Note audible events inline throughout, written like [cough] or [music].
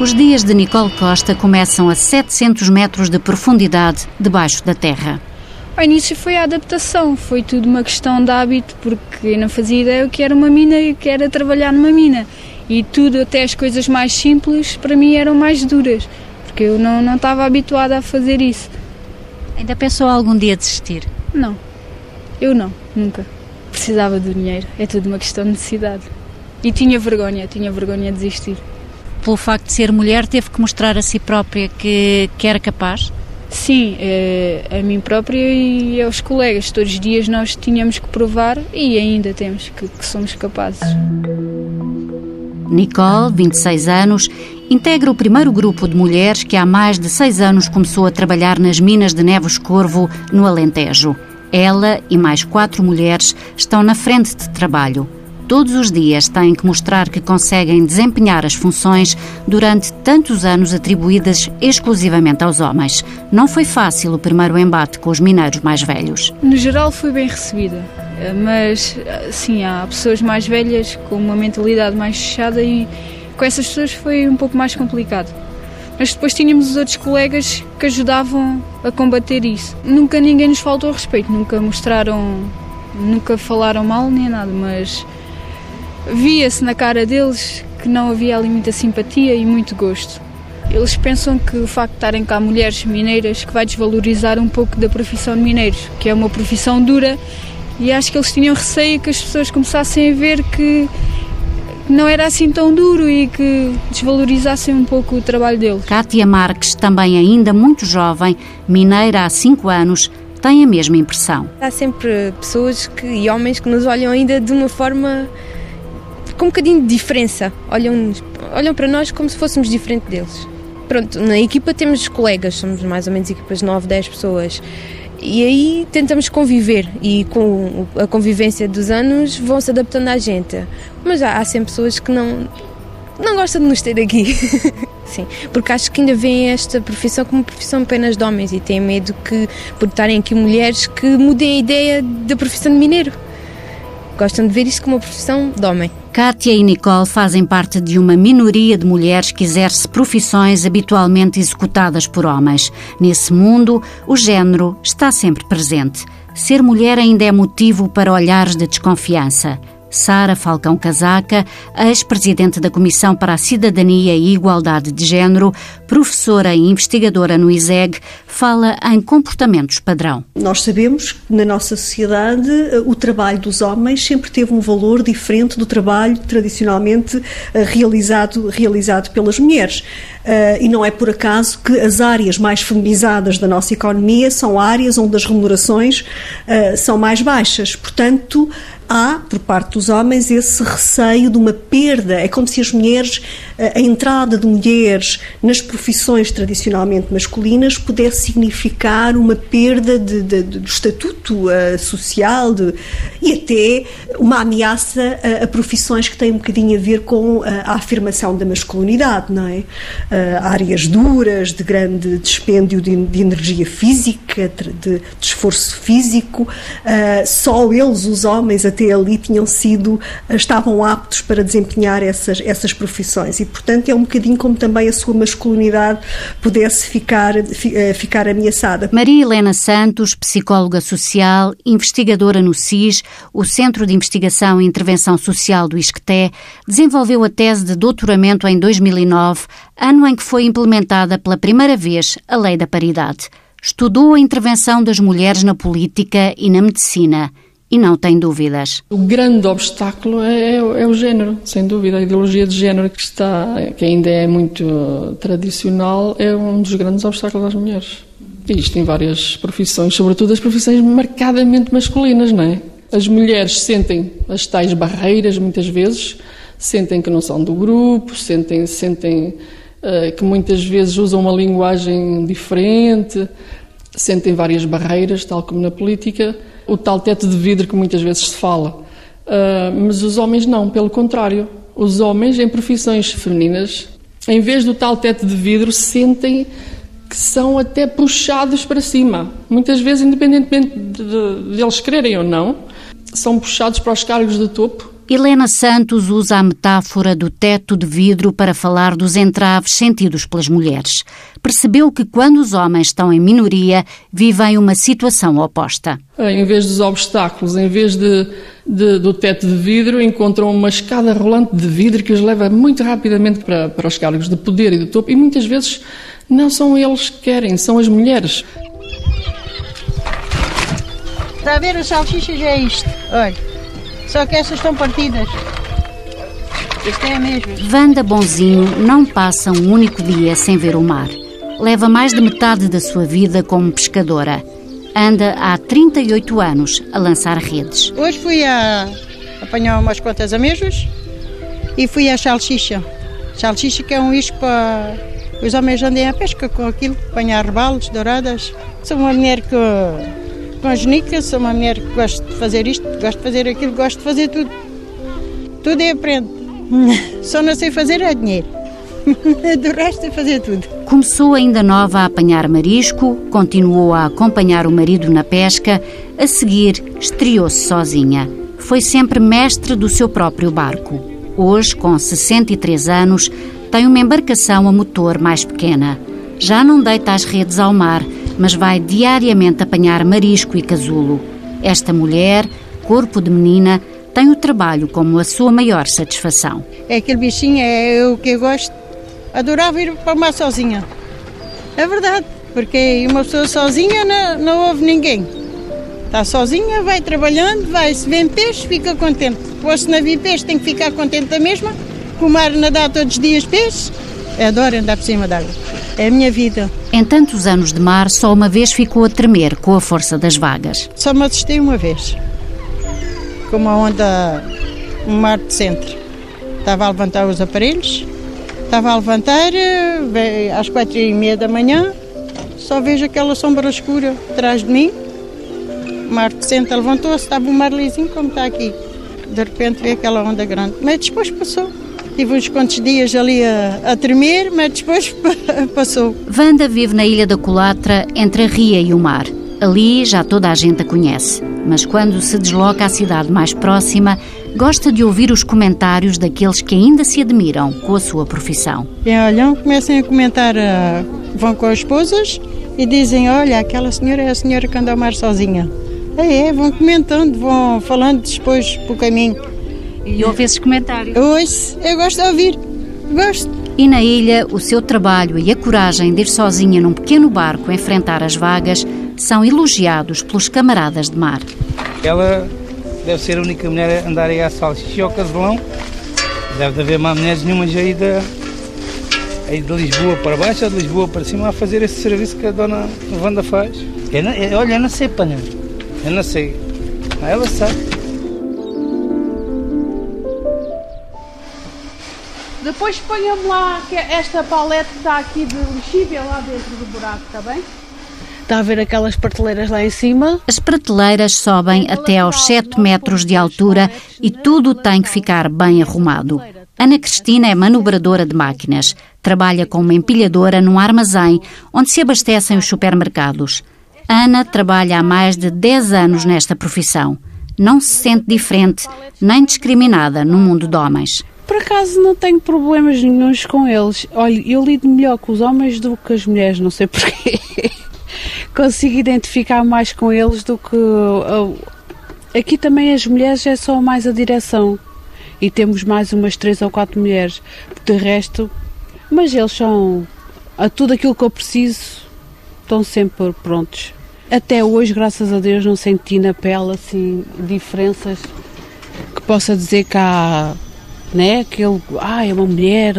Os dias de Nicole Costa começam a 700 metros de profundidade debaixo da terra. Ao início foi a adaptação, foi tudo uma questão de hábito, porque eu não fazia ideia o que era uma mina e o que era trabalhar numa mina. E tudo, até as coisas mais simples, para mim eram mais duras, porque eu não, não estava habituada a fazer isso. Ainda pensou algum dia desistir? Não, eu não, nunca. Precisava do dinheiro, é tudo uma questão de necessidade. E tinha vergonha, tinha vergonha de desistir pelo facto de ser mulher, teve que mostrar a si própria que, que era capaz? Sim, é, a mim própria e aos colegas. Todos os dias nós tínhamos que provar e ainda temos que, que somos capazes. Nicole, 26 anos, integra o primeiro grupo de mulheres que há mais de seis anos começou a trabalhar nas minas de Neves Corvo, no Alentejo. Ela e mais quatro mulheres estão na frente de trabalho todos os dias têm que mostrar que conseguem desempenhar as funções durante tantos anos atribuídas exclusivamente aos homens. Não foi fácil o primeiro embate com os mineiros mais velhos. No geral, fui bem recebida, mas sim, há pessoas mais velhas com uma mentalidade mais fechada e com essas pessoas foi um pouco mais complicado. Mas depois tínhamos os outros colegas que ajudavam a combater isso. Nunca ninguém nos faltou respeito, nunca mostraram, nunca falaram mal nem nada, mas Via-se na cara deles que não havia ali muita simpatia e muito gosto. Eles pensam que o facto de estarem cá mulheres mineiras que vai desvalorizar um pouco da profissão de mineiros, que é uma profissão dura, e acho que eles tinham receio que as pessoas começassem a ver que não era assim tão duro e que desvalorizassem um pouco o trabalho deles. Kátia Marques, também ainda muito jovem, mineira há 5 anos, tem a mesma impressão. Há sempre pessoas que, e homens que nos olham ainda de uma forma com um bocadinho de diferença. Olham, olham para nós como se fôssemos diferente deles. Pronto, na equipa temos colegas, somos mais ou menos equipas de 9, 10 pessoas. E aí tentamos conviver e com a convivência dos anos vão se adaptando à gente. Mas há, há sempre pessoas que não, não gostam de nos ter aqui. [laughs] Sim, porque acho que ainda veem esta profissão como profissão apenas de homens e têm medo que, por estarem aqui mulheres, que mudem a ideia da profissão de mineiro. Gostam de ver isto como uma profissão de homem. Kátia e Nicole fazem parte de uma minoria de mulheres que exerce profissões habitualmente executadas por homens. Nesse mundo, o género está sempre presente. Ser mulher ainda é motivo para olhares de desconfiança. Sara Falcão Casaca, ex-presidente da Comissão para a Cidadania e Igualdade de Género, professora e investigadora no ISEG, fala em comportamentos padrão. Nós sabemos que na nossa sociedade o trabalho dos homens sempre teve um valor diferente do trabalho tradicionalmente eh, realizado, realizado pelas mulheres. Uh, e não é por acaso que as áreas mais feminizadas da nossa economia são áreas onde as remunerações são mais baixas. Portanto, há, por parte dos homens, esse receio de uma perda. É como se as mulheres, a entrada de mulheres nas profissões tradicionalmente masculinas pudesse significar uma perda de, de, de, do estatuto uh, social e até uma ameaça a, a, profissões que têm um bocadinho a ver com a, a afirmação da masculinidade, não é? Uh, áreas duras, de grande dispêndio de energia física, de, esforço físico, uh, só eles, os homens, até ali tinham sido, estavam aptos para desempenhar essas, essas profissões e, portanto, é um bocadinho como também a sua masculinidade pudesse ficar, eh, ficar ameaçada. Maria Helena Santos, psicóloga social, investigadora no CIS, o Centro de Investigação e Intervenção Social do ISCTE, desenvolveu a tese de doutoramento em 2009, ano em que foi implementada pela primeira vez a Lei da Paridade. Estudou a intervenção das mulheres na política e na medicina e não tem dúvidas. O grande obstáculo é, é, o género, sem dúvida. A ideologia de género que está, que ainda é muito tradicional, é um dos grandes obstáculos às mulheres. Isto em várias profissões, sobretudo as profissões marcadamente masculinas, não é? As mulheres sentem as tais barreiras, muitas vezes, sentem que não são do grupo, sentem, sentem uh, que muitas vezes usam uma linguagem diferente, sentem várias barreiras, tal como na política o tal teto de vidro que muitas vezes se fala. Uh, mas os homens não, pelo contrário. Os homens em profissões femininas, em vez do tal teto de vidro, sentem que são até puxados para cima. Muitas vezes, independentemente de, de, de eles quererem ou não, são puxados para os cargos de topo Helena Santos usa a metáfora do teto de vidro para falar dos entraves sentidos pelas mulheres. Percebeu que quando os homens estão em minoria, vivem uma situação oposta. Em vez dos obstáculos, em vez de, de, do teto de vidro, encontram uma escada rolante de vidro que os leva muito rapidamente para, para os cargos de poder e de topo, e muitas vezes não são eles que querem, são as mulheres. Está a ver as salsichas? É isto. Olha. Só que essas estão partidas. Isto é mesmo. Vanda Bonzinho não passa um único dia sem ver o mar. Leva mais de metade da sua vida como pescadora. Anda há 38 anos a lançar redes. Hoje fui a apanhar umas quantas amêijoas e fui a salsicha. Salsicha que é um isco para os homens andem a pesca com aquilo, apanhar rebalos, douradas. Sou uma mulher que com as nicas, sou uma mulher que gosta de fazer isto, gosto de fazer aquilo, gosto de fazer tudo. Tudo é aprendo. [laughs] Só não sei fazer é dinheiro. [laughs] Do resto é fazer tudo. Começou ainda nova a apanhar marisco, continuou a acompanhar o marido na pesca, a seguir estreou-se sozinha. Foi sempre mestre do seu próprio barco. Hoje, com 63 anos, tem uma embarcação a motor mais pequena. Já não deita as redes ao mar, mas vai diariamente apanhar marisco e casulo. Esta mulher, corpo de menina, tem o trabalho como a sua maior satisfação. É aquele bichinho, é o que eu gosto. Adorava ir para o mar sozinha. É verdade, porque uma pessoa sozinha não, não ouve ninguém. Está sozinha, vai trabalhando, vai se vê peixe, fica contente. Ou se não vir peixe, tem que ficar contente da mesma. Com o mar nadar todos os dias peixe. Eu adoro andar por cima d'água. É a minha vida. Em tantos anos de mar, só uma vez ficou a tremer com a força das vagas. Só me assustei uma vez. Com uma onda, um mar de centro. Estava a levantar os aparelhos, estava a levantar às quatro e meia da manhã, só vejo aquela sombra escura atrás de mim. O mar de centro levantou-se, estava um mar lisinho como está aqui. De repente veio aquela onda grande, mas depois passou. Tive uns quantos dias ali a, a tremer, mas depois [laughs] passou. Vanda vive na Ilha da Colatra, entre a ria e o mar. Ali já toda a gente a conhece, mas quando se desloca à cidade mais próxima, gosta de ouvir os comentários daqueles que ainda se admiram com a sua profissão. Quem olham, começam a comentar, uh, vão com as esposas e dizem: Olha, aquela senhora é a senhora que anda ao mar sozinha. É, é, vão comentando, vão falando depois para o caminho. E ouve esses comentários? Ouço, eu gosto de ouvir, gosto. E na ilha, o seu trabalho e a coragem de ir sozinha num pequeno barco enfrentar as vagas são elogiados pelos camaradas de mar. Ela deve ser a única mulher a andar aí à salsicha ao caselão. Deve haver mais mulheres nenhumas aí de, aí de Lisboa para baixo ou de Lisboa para cima a fazer esse serviço que a dona Wanda faz. Eu não, eu, olha, eu não sei, panha. Eu não sei. Ela sabe. Depois ponha-me lá esta palete que está aqui de lexívia lá dentro do buraco, está bem? Está a ver aquelas prateleiras lá em cima? As prateleiras sobem até aos 7 metros de altura e tudo tem que ficar bem arrumado. Ana Cristina é manobradora de máquinas. Trabalha como empilhadora num armazém onde se abastecem os supermercados. Ana trabalha há mais de 10 anos nesta profissão. Não se sente diferente nem discriminada no mundo de homens. Por acaso não tenho problemas nenhums com eles. Olha, eu lido melhor com os homens do que as mulheres, não sei porquê. [laughs] Consigo identificar mais com eles do que. Aqui também as mulheres é só mais a direção. E temos mais umas três ou quatro mulheres. De resto, mas eles são. A tudo aquilo que eu preciso, estão sempre prontos. Até hoje, graças a Deus, não senti na pele assim diferenças que possa dizer que há né? Aquele, ah, é uma mulher,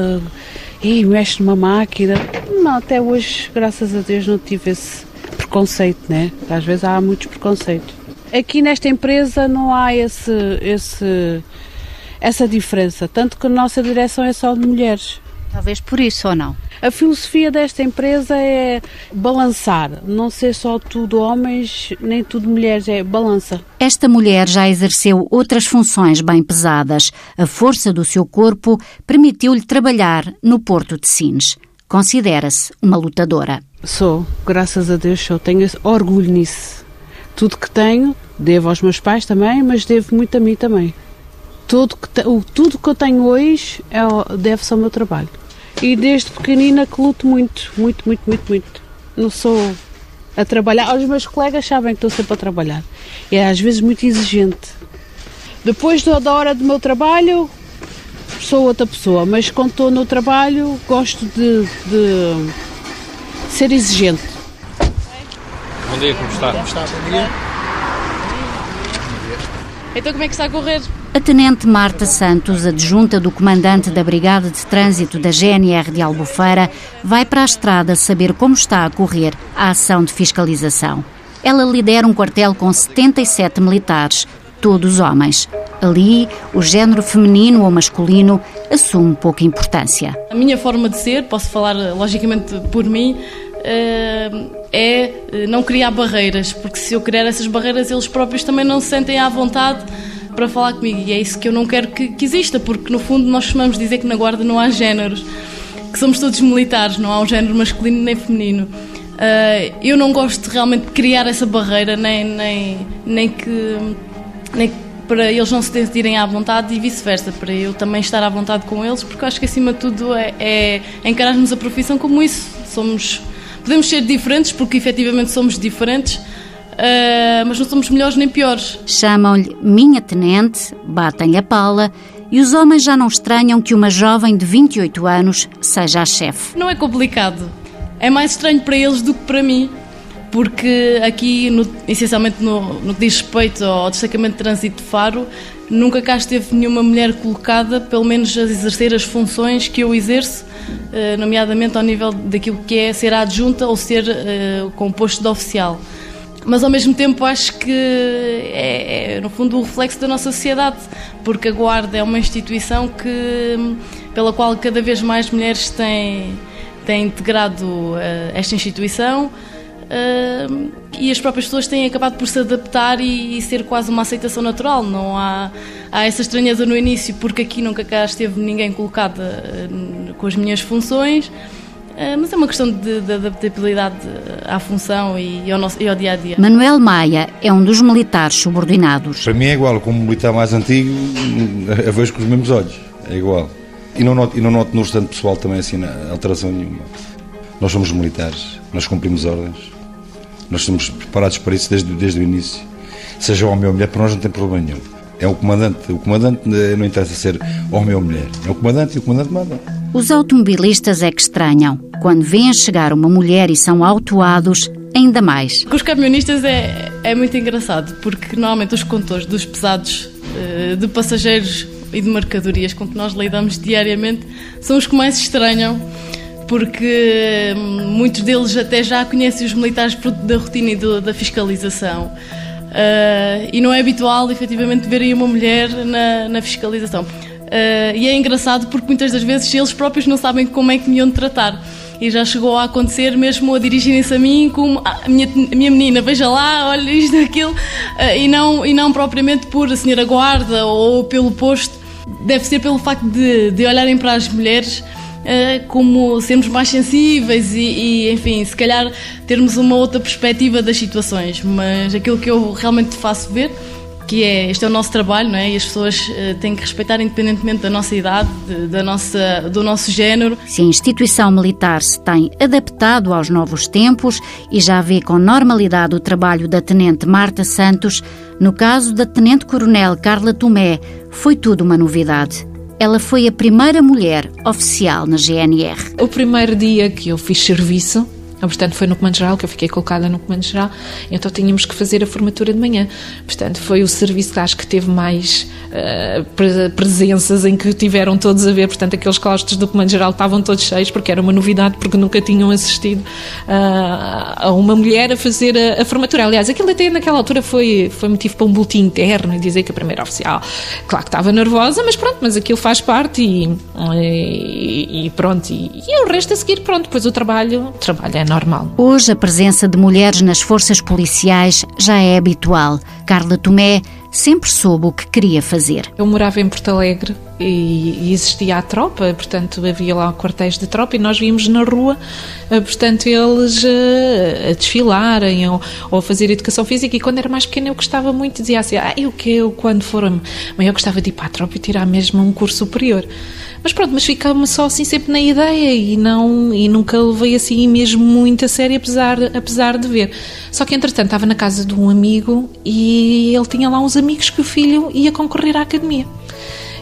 e mexe numa máquina. Não, até hoje, graças a Deus, não tive esse preconceito, né? Às vezes há muitos preconceitos. Aqui nesta empresa não há esse, esse, essa diferença, tanto que a nossa direção é só de mulheres. Talvez por isso ou não? A filosofia desta empresa é balançar, não ser só tudo homens nem tudo mulheres, é balança. Esta mulher já exerceu outras funções bem pesadas. A força do seu corpo permitiu-lhe trabalhar no Porto de Sines. Considera-se uma lutadora. Sou, graças a Deus sou, tenho orgulho nisso. Tudo que tenho, devo aos meus pais também, mas devo muito a mim também. tudo que, o, tudo que eu tenho hoje é, deve-se ao meu trabalho. E desde pequenina que luto muito, muito, muito, muito, muito. Não sou a trabalhar. Os meus colegas sabem que estou sempre a trabalhar. E é às vezes muito exigente. Depois da hora do meu trabalho, sou outra pessoa, mas quando estou no trabalho, gosto de, de ser exigente. Bom dia, como está? Como está? Bom dia. Então como é que está a correr? A Tenente Marta Santos, adjunta do comandante da Brigada de Trânsito da GNR de Albufeira, vai para a estrada saber como está a correr a ação de fiscalização. Ela lidera um quartel com 77 militares, todos homens. Ali, o género feminino ou masculino assume pouca importância. A minha forma de ser, posso falar logicamente por mim, eh, é não criar barreiras, porque se eu criar essas barreiras, eles próprios também não se sentem à vontade para falar comigo. E é isso que eu não quero que, que exista, porque no fundo nós costumamos dizer que na Guarda não há géneros, que somos todos militares, não há um género masculino nem feminino. Uh, eu não gosto realmente de criar essa barreira, nem, nem, nem que. Nem para eles não se sentirem à vontade e vice-versa, para eu também estar à vontade com eles, porque eu acho que acima de tudo é, é encararmos a profissão como isso. Somos, podemos ser diferentes, porque efetivamente somos diferentes, uh, mas não somos melhores nem piores. Chamam-lhe Minha Tenente, batem-lhe a pala e os homens já não estranham que uma jovem de 28 anos seja a chefe. Não é complicado. É mais estranho para eles do que para mim, porque aqui, no, essencialmente no, no que diz respeito ao destacamento de trânsito de Faro, nunca cá esteve nenhuma mulher colocada, pelo menos a exercer as funções que eu exerço, uh, nomeadamente ao nível daquilo que é ser adjunta ou ser uh, com posto de oficial mas ao mesmo tempo acho que é, é, no fundo o reflexo da nossa sociedade, porque a Guarda é uma instituição que, pela qual cada vez mais mulheres têm, têm integrado uh, esta instituição uh, e as próprias pessoas têm acabado por se adaptar e, e, ser quase uma aceitação natural. Não há, há essa estranheza no início, porque aqui nunca cá esteve ninguém colocada uh, com as minhas funções. Eh, mas é uma questão de, de adaptabilidade à função e ao, nosso, e ao dia a dia. Manuel Maia é um dos militares subordinados. Para mim é igual, como militar mais antigo, [laughs] a vejo com os mesmos olhos, é igual. E não noto, e não noto no restante pessoal também assim alteração nenhuma. Nós somos militares, nós cumprimos ordens, nós estamos preparados para isso desde, desde o início. Seja homem ou mulher, para nós não tem problema nenhum. É o comandante, o comandante eh, não interessa ser homem ou mulher, é o comandante e o comandante manda. Os automobilistas é que estranham. Quando veem chegar uma mulher e são autuados, ainda mais. Com os camionistas é, é muito engraçado, porque normalmente os condutores dos pesados eh, de passageiros e de mercadorias com que nós lidamos diariamente são os que mais estranham, porque hum, muitos deles até já conhecem os militares da rotina e da fiscalização. Uh, e não é habitual, efetivamente, verem uma mulher na, na fiscalização. Uh, e é engraçado porque muitas das vezes eles próprios não sabem como é que me iam tratar. E já chegou a acontecer mesmo a dirigirem-se a mim como ah, a, minha, a minha menina, veja lá, olha isto, [laughs] aquilo, uh, e, não, e não propriamente por a senhora guarda ou pelo posto. Deve ser pelo facto de, de olharem para as mulheres uh, como sermos mais sensíveis e, e, enfim, se calhar termos uma outra perspectiva das situações. Mas aquilo que eu realmente faço ver que é este é o nosso trabalho, não é? E as pessoas uh, têm que respeitar independentemente da nossa idade, de, da nossa, do nosso género. Se a instituição militar se tem adaptado aos novos tempos e já vê com normalidade o trabalho da Tenente Marta Santos, no caso da Tenente Coronel Carla Tomé, foi tudo uma novidade. Ela foi a primeira mulher oficial na GNR. O primeiro dia que eu fiz serviço, Portanto, foi no Comando Geral que eu fiquei colocada no Comando Geral, então tínhamos que fazer a formatura de manhã. Portanto, foi o serviço que acho que teve mais uh, presenças em que tiveram todos a ver. Portanto, aqueles claustros do Comando Geral estavam todos cheios, porque era uma novidade, porque nunca tinham assistido uh, a uma mulher a fazer a, a, formatura. Aliás, aquilo até naquela altura foi, foi motivo para um boletim interno e dizer que a primeira oficial, claro que estava nervosa, mas pronto, mas aquilo faz parte e, e, e pronto. E, e, o resto a seguir, pronto, depois o trabalho, trabalho é normal. Hoje, a presença de mulheres nas forças policiais já é habitual. Carla Tomé sempre soube o que queria fazer. Eu morava em Porto Alegre e, existia a tropa, portanto havia lá quartéis de tropa e nós víamos na rua, eh, portanto eles eh, a desfilarem ou, ou a fazer educação física e quando era mais pequena eu gostava muito, dizia assim, ah, eu que eu quando for maior gostava de ir para a tropa e tirar mesmo um curso superior. Mas pronto, mas ficava-me só assim sempre na ideia e não e nunca levei assim mesmo muito a sério, apesar, apesar de ver. Só que entretanto estava na casa de um amigo e ele tinha lá uns amigos que o filho ia concorrer à academia.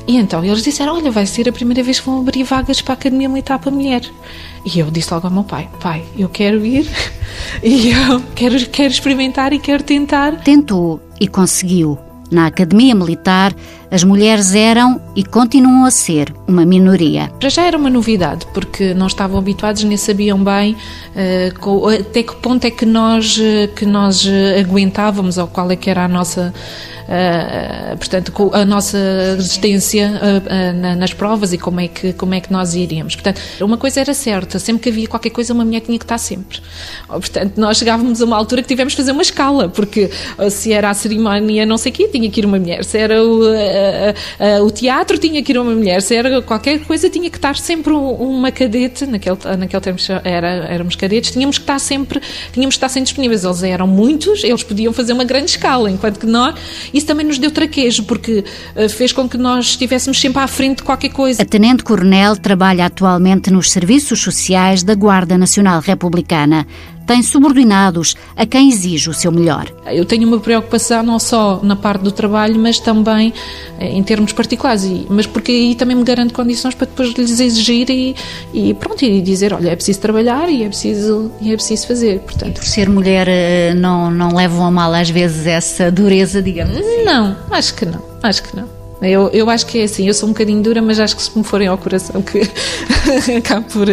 E então eles disseram: Olha, vai ser a primeira vez que vão abrir vagas para a Academia Militar para Mulher. E eu disse logo ao meu pai: Pai, eu quero ir [laughs] e eu quero, quero experimentar e quero tentar. Tentou e conseguiu. Na Academia Militar, as mulheres eram e continuam a ser uma minoria. Já já era uma novidade, porque não estavam habituados nem sabiam bem uh, até que ponto é que nós, eh, que nós eh, aguentávamos ou qual é que era a nossa portanto, a nossa resistência uh, nas provas e como é, que, como é que nós iríamos. Portanto, uma coisa era certa, sempre que havia qualquer coisa, uma mulher tinha que estar sempre. Portanto, nós chegávamos a uma altura que tivemos que fazer uma escala, porque se era a cerimónia não sei o quê, tinha que ir uma mulher, se era o, o teatro, tinha que ir uma mulher, se era qualquer coisa, tinha que estar sempre uma cadete, naquele, naquele tempo era, éramos cadetes, tínhamos que estar sempre, tínhamos que estar sempre disponíveis. Eles eram muitos, eles podiam fazer uma grande escala, enquanto que nós isso também nos deu traquejo, porque uh, fez com que nós estivéssemos sempre à frente de qualquer coisa. A Tenente Coronel trabalha atualmente nos serviços sociais da Guarda Nacional Republicana tem subordinados a quem exige o seu melhor. Eu tenho uma preocupação não só na parte do trabalho, mas também eh, em termos particulares, mas porque aí também me garanto condições para depois lhes exigir e, e pronto, e dizer, olha, é preciso trabalhar e é preciso, e é preciso fazer. Portanto, Por ser mulher, eh, não, não levam a mal às vezes essa dureza, digamos assim? Não, acho que não, acho que não. Eu, eu acho que é assim, eu sou um bocadinho dura, mas acho que se me forem ao coração que [laughs] acabo por,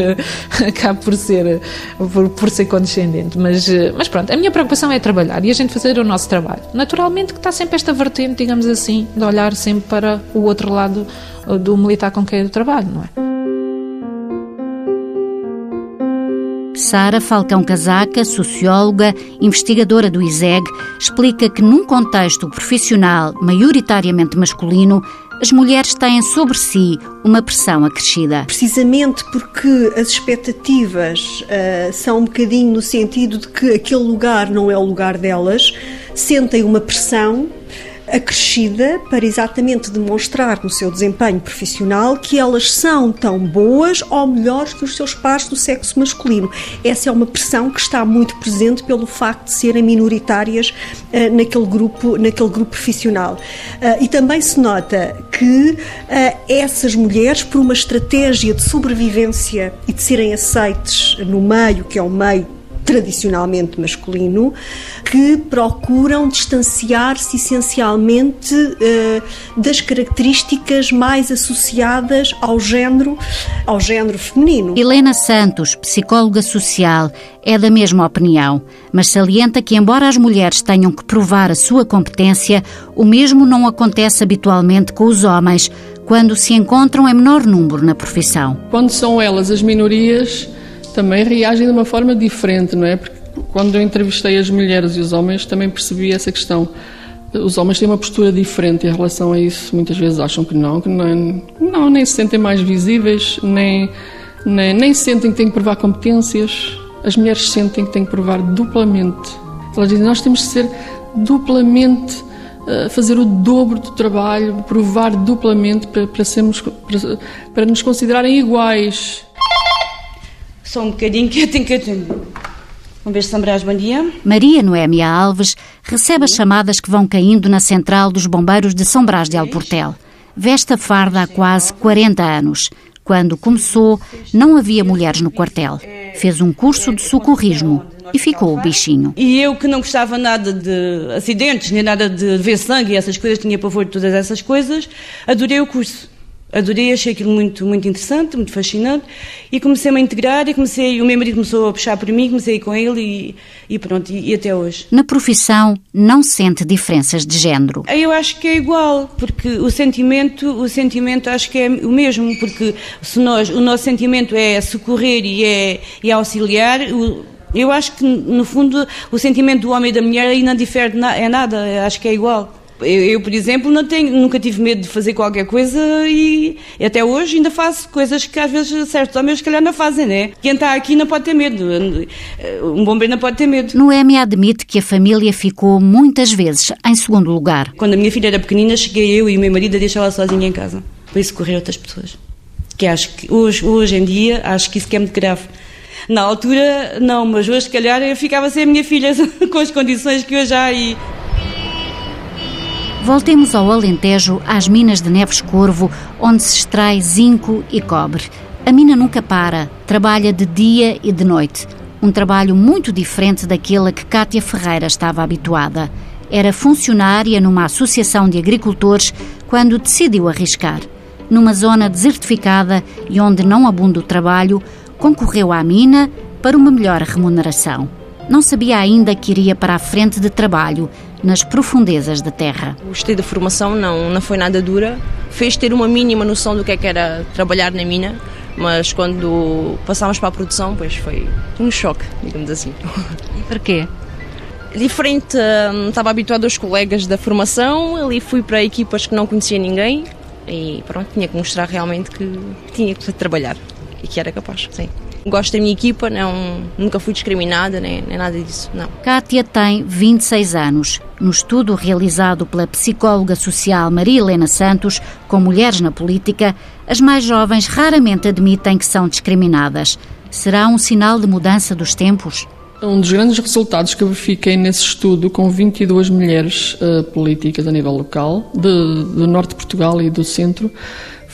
acabo por ser por, por, ser condescendente. Mas, mas pronto, a minha preocupação é trabalhar e a gente fazer o nosso trabalho. Naturalmente que está sempre esta vertente, digamos assim, de olhar sempre para o outro lado do militar com quem eu trabalho, não é? Sara Falcão Casaca, socióloga, investigadora do ISEG, explica que num contexto profissional maioritariamente masculino, as mulheres têm sobre si uma pressão acrescida. Precisamente porque as expectativas uh, são um bocadinho no sentido de que aquele lugar não é o lugar delas, sentem uma pressão acrescida para exatamente demonstrar no seu desempenho profissional que elas são tão boas ou melhores que os seus pares do sexo masculino. Essa é uma pressão que está muito presente pelo facto de serem minoritárias uh, naquele, grupo, naquele grupo profissional. Uh, e também se nota que uh, essas mulheres, por uma estratégia de sobrevivência e de serem aceites no meio, que é o meio tradicionalmente masculino, que procuram distanciar-se essencialmente uh, das características mais associadas ao género, ao género feminino. Helena Santos, psicóloga social, é da mesma opinião, mas salienta que, embora as mulheres tenham que provar a sua competência, o mesmo não acontece habitualmente com os homens quando se encontram em menor número na profissão. Quando são elas as minorias, também reagem de uma forma diferente, não é? Porque quando eu entrevistei as mulheres e os homens, também percebi essa questão. Os homens têm uma postura diferente em relação a isso. Muitas vezes acham que não, que não, não nem se sentem mais visíveis, nem, nem, nem sentem que têm que provar competências. As mulheres sentem que têm que provar duplamente. Elas dizem, nós temos que ser duplamente eh, fazer o dobro do trabalho, provar duplamente para, para, sermos, para, para nos considerarem iguais só um bocadinho que eu tenho que atender. Vamos ver se Sambrás, bom dia. Maria Noémia Alves recebe as chamadas que vão caindo na central dos bombeiros de São Brás de Alportel. Veste a farda há quase 40 anos. Quando começou, não havia mulheres no quartel. Fez um curso de socorrismo e ficou o bichinho. E eu que não gostava nada de acidentes, nem nada de ver sangue e essas coisas, tinha pavor de todas essas coisas, adorei o curso adorei, achei aquilo muito, muito interessante, muito fascinante e comecei-me a integrar e comecei, o meu marido começou a puxar por mim, comecei a ir com ele e, e pronto, e, e, até hoje. Na profissão não sente diferenças de género? Eu acho que é igual, porque o sentimento, o sentimento acho que é o mesmo, porque se nós, o nosso sentimento é socorrer e é, e é auxiliar, o, eu acho que, no fundo, o sentimento do homem e da mulher aí não difere é nada, acho que é igual. Eu, eu, por exemplo, tenho, nunca tive medo de fazer qualquer coisa e até hoje ainda faço coisas que às vezes certos homens se calhar não fazem, né? Quem está aqui não pode ter medo, um bombeiro não pode ter medo. Noémia admite que a família ficou muitas vezes em segundo lugar. Quando a minha filha era pequenina, cheguei eu e o meu marido a deixá-la sozinha em casa, para isso correr outras pessoas. Que acho que hoje, hoje em dia, acho que isso que é muito grave. Na altura, não, mas hoje, se calhar, eu ficava sem a minha filha [laughs] com as condições que hoje há e Voltemos ao Alentejo, às minas de Neves Corvo, onde se extrai zinco e cobre. A mina nunca para, trabalha de dia e de noite. Um trabalho muito diferente daquele a que Cátia Ferreira estava habituada. Era funcionária numa associação de agricultores quando decidiu arriscar. Numa zona desertificada e onde não abunda o trabalho, concorreu à mina para uma melhor remuneração. Não sabia ainda que iria para a frente de trabalho, nas profundezas da terra. Gostei da formação, não, não foi nada dura. Fez ter uma mínima noção do que é que era trabalhar na mina, mas quando passámos para a produção, pois foi um choque, digamos assim. E porquê? Diferente, hum, estava habituado aos colegas da formação, ali fui para equipas que não conhecia ninguém e pronto, tinha que mostrar realmente que tinha que trabalhar e que era capaz, sim. Gosto da minha equipa, não, nunca fui discriminada, nem, nem nada disso, não. Kátia tem 26 anos. No estudo realizado pela psicóloga social Maria Helena Santos, com mulheres na política, as mais jovens raramente admitem que são discriminadas. Será um sinal de mudança dos tempos? Um dos grandes resultados que eu verifiquei nesse estudo, com 22 mulheres uh, políticas a nível local, de, do norte de Portugal e do centro,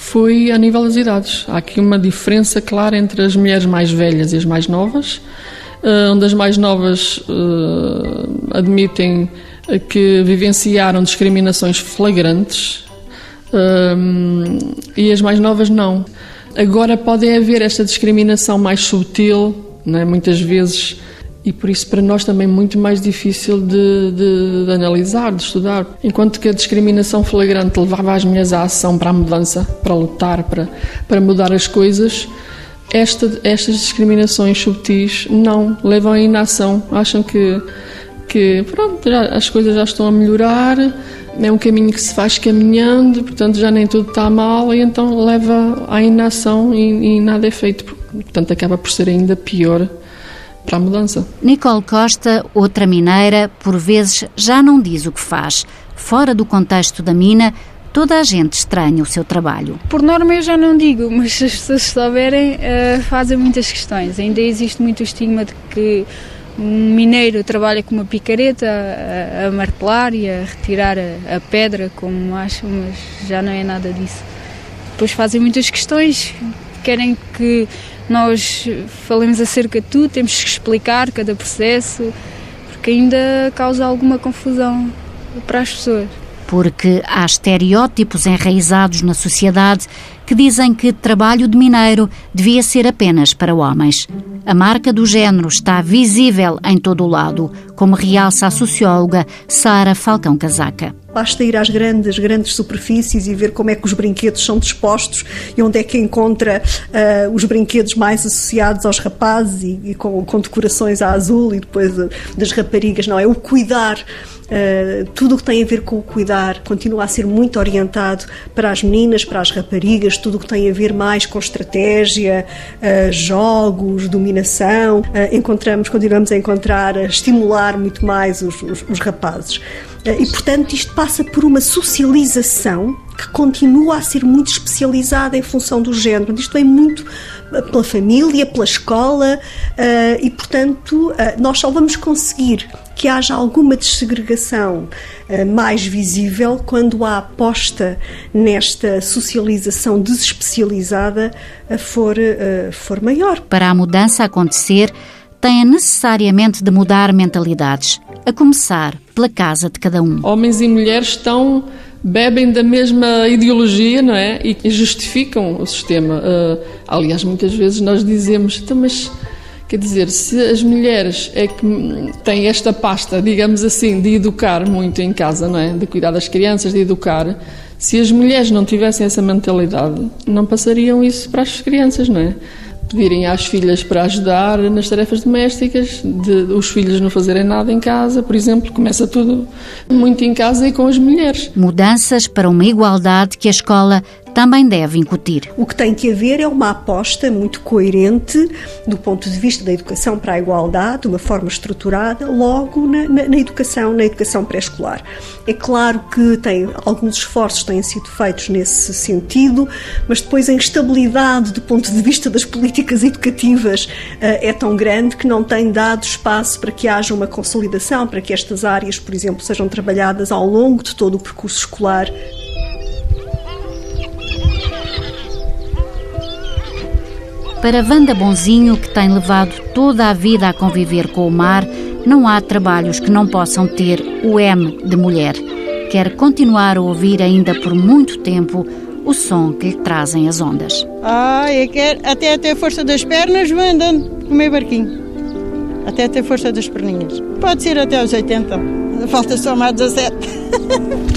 foi a nível das idades. Há aqui uma diferença clara entre as mulheres mais velhas e as mais novas, eh, onde as mais novas uh, admitem que vivenciaram discriminações flagrantes uh, e as mais novas não. Agora pode haver esta discriminação mais subtil, né, muitas vezes e por isso para nós também muito mais difícil de, de, de, analisar, de estudar. Enquanto que a discriminação flagrante levava as mulheres à ação para a mudança, para lutar, para, para mudar as coisas, esta, estas discriminações subtis não, levam à inação. Acham que, que pronto, já, as coisas já estão a melhorar, é um caminho que se faz caminhando, portanto já nem tudo está mal, e então leva à inação e, e nada é feito. Portanto acaba por ser ainda pior para a mudança. Nicole Costa, outra mineira, por vezes já não diz o que faz. Fora do contexto da mina, toda a gente estranha o seu trabalho. Por norma eu já não digo, [laughs] mas se as pessoas souberem, uh, fazem muitas questões. Ainda existe muito o estigma de que um mineiro trabalha com uma picareta a, a martelar e a retirar a, a pedra, como acham, mas já não é nada disso. Depois fazem muitas questões, querem que nós falamos acerca de tudo, temos que explicar cada processo, porque ainda causa alguma confusão para as pessoas. Porque há estereótipos enraizados na sociedade que dizem que trabalho de mineiro devia ser apenas para homens. A marca do género está visível em todo o lado, como realça a socióloga Sara Falcão Casaca. Basta ir às grandes, grandes superfícies e ver como é que os brinquedos são dispostos e onde é que encontra uh, os brinquedos mais associados aos rapazes e, e com, com, decorações a azul e depois uh, das raparigas. Não, é o cuidar. Uh, tudo o que tem a ver com o cuidar continua a ser muito orientado para as meninas, para as raparigas, tudo o que tem a ver mais com estratégia, jogos, dominação. encontramos, continuamos a encontrar, a estimular muito mais os, os, os rapazes. E, portanto, isto passa por uma socialização que continua a ser muito especializada em função do género. Isto vem muito eh, pela família, pela escola eh, e, portanto, eh, nós só vamos conseguir que haja alguma desegregação mais visível quando a aposta nesta socialização desespecializada for, for maior. Para a mudança acontecer, têm necessariamente de mudar mentalidades, a começar pela casa de cada um. Homens e mulheres estão bebem da mesma ideologia, não é? E justificam o sistema. Uh, aliás, muitas vezes nós dizemos, então, mas quer dizer, se as mulheres é que têm esta pasta, digamos assim, de educar muito em casa, não é? De cuidar das crianças, de educar. Se as mulheres não tivessem essa mentalidade, não passariam isso para as crianças, não é? Pedirem às filhas para ajudar nas tarefas domésticas, de os filhos não fazerem nada em casa, por exemplo, começa tudo muito em casa e com as mulheres. Mudanças para uma igualdade que a escola também deve incutir. O que tem que haver é uma aposta muito coerente do ponto de vista da educação para a igualdade, de uma forma estruturada, logo na, na, na educação, na educação pré-escolar. É claro que tem, alguns esforços têm sido feitos nesse sentido, mas depois a instabilidade do ponto de vista das políticas educativas uh, é tão grande que não tem dado espaço para que haja uma consolidação, para que estas áreas, por exemplo, sejam trabalhadas ao longo de todo o percurso escolar Para Wanda Bonzinho, que tem levado toda a vida a conviver com o mar, não há trabalhos que não possam ter o M de mulher. Quer continuar a ouvir ainda por muito tempo o som que lhe trazem as ondas. Ah, eu quero até ter força das pernas, vou andando com o meu barquinho. Até ter força das perninhas. Pode ser até aos 80. Falta só mais 17. [laughs]